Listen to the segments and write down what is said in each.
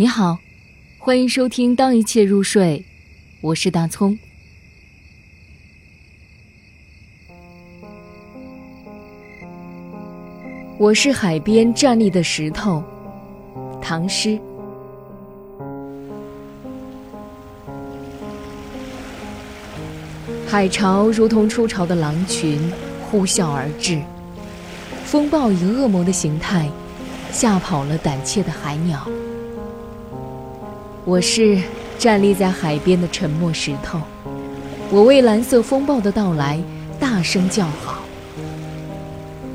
你好，欢迎收听《当一切入睡》，我是大葱。我是海边站立的石头，唐诗。海潮如同出巢的狼群，呼啸而至。风暴以恶魔的形态，吓跑了胆怯的海鸟。我是站立在海边的沉默石头，我为蓝色风暴的到来大声叫好。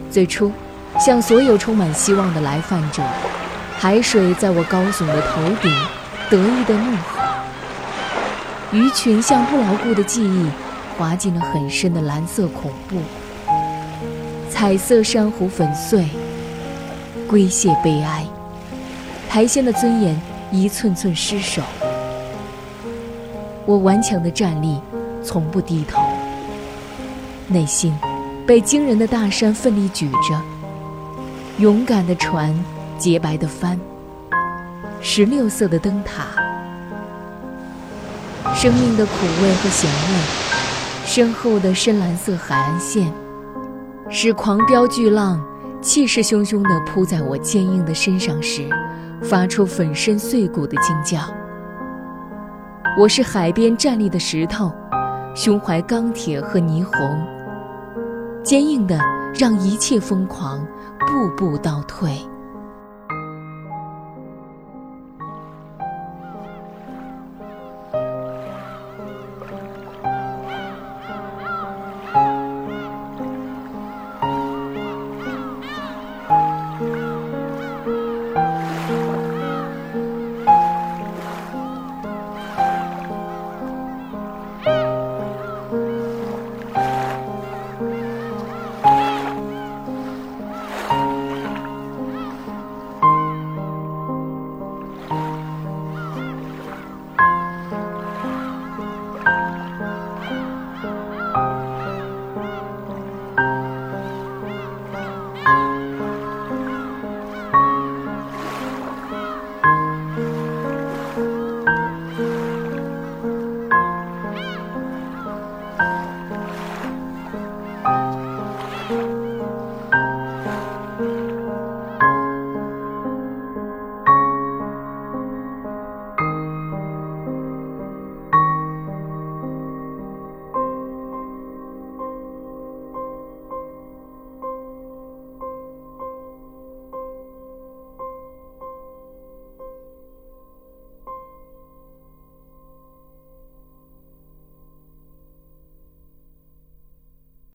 最初，像所有充满希望的来犯者，海水在我高耸的头顶得意的怒吼。鱼群像不牢固的记忆，滑进了很深的蓝色恐怖。彩色珊瑚粉碎，归谢悲哀。苔藓的尊严。一寸寸失守，我顽强的站立，从不低头。内心被惊人的大山奋力举着，勇敢的船，洁白的帆，十六色的灯塔，生命的苦味和咸味，身后的深蓝色海岸线，使狂飙巨浪气势汹汹地扑在我坚硬的身上时。发出粉身碎骨的惊叫。我是海边站立的石头，胸怀钢铁和霓虹，坚硬的让一切疯狂步步倒退。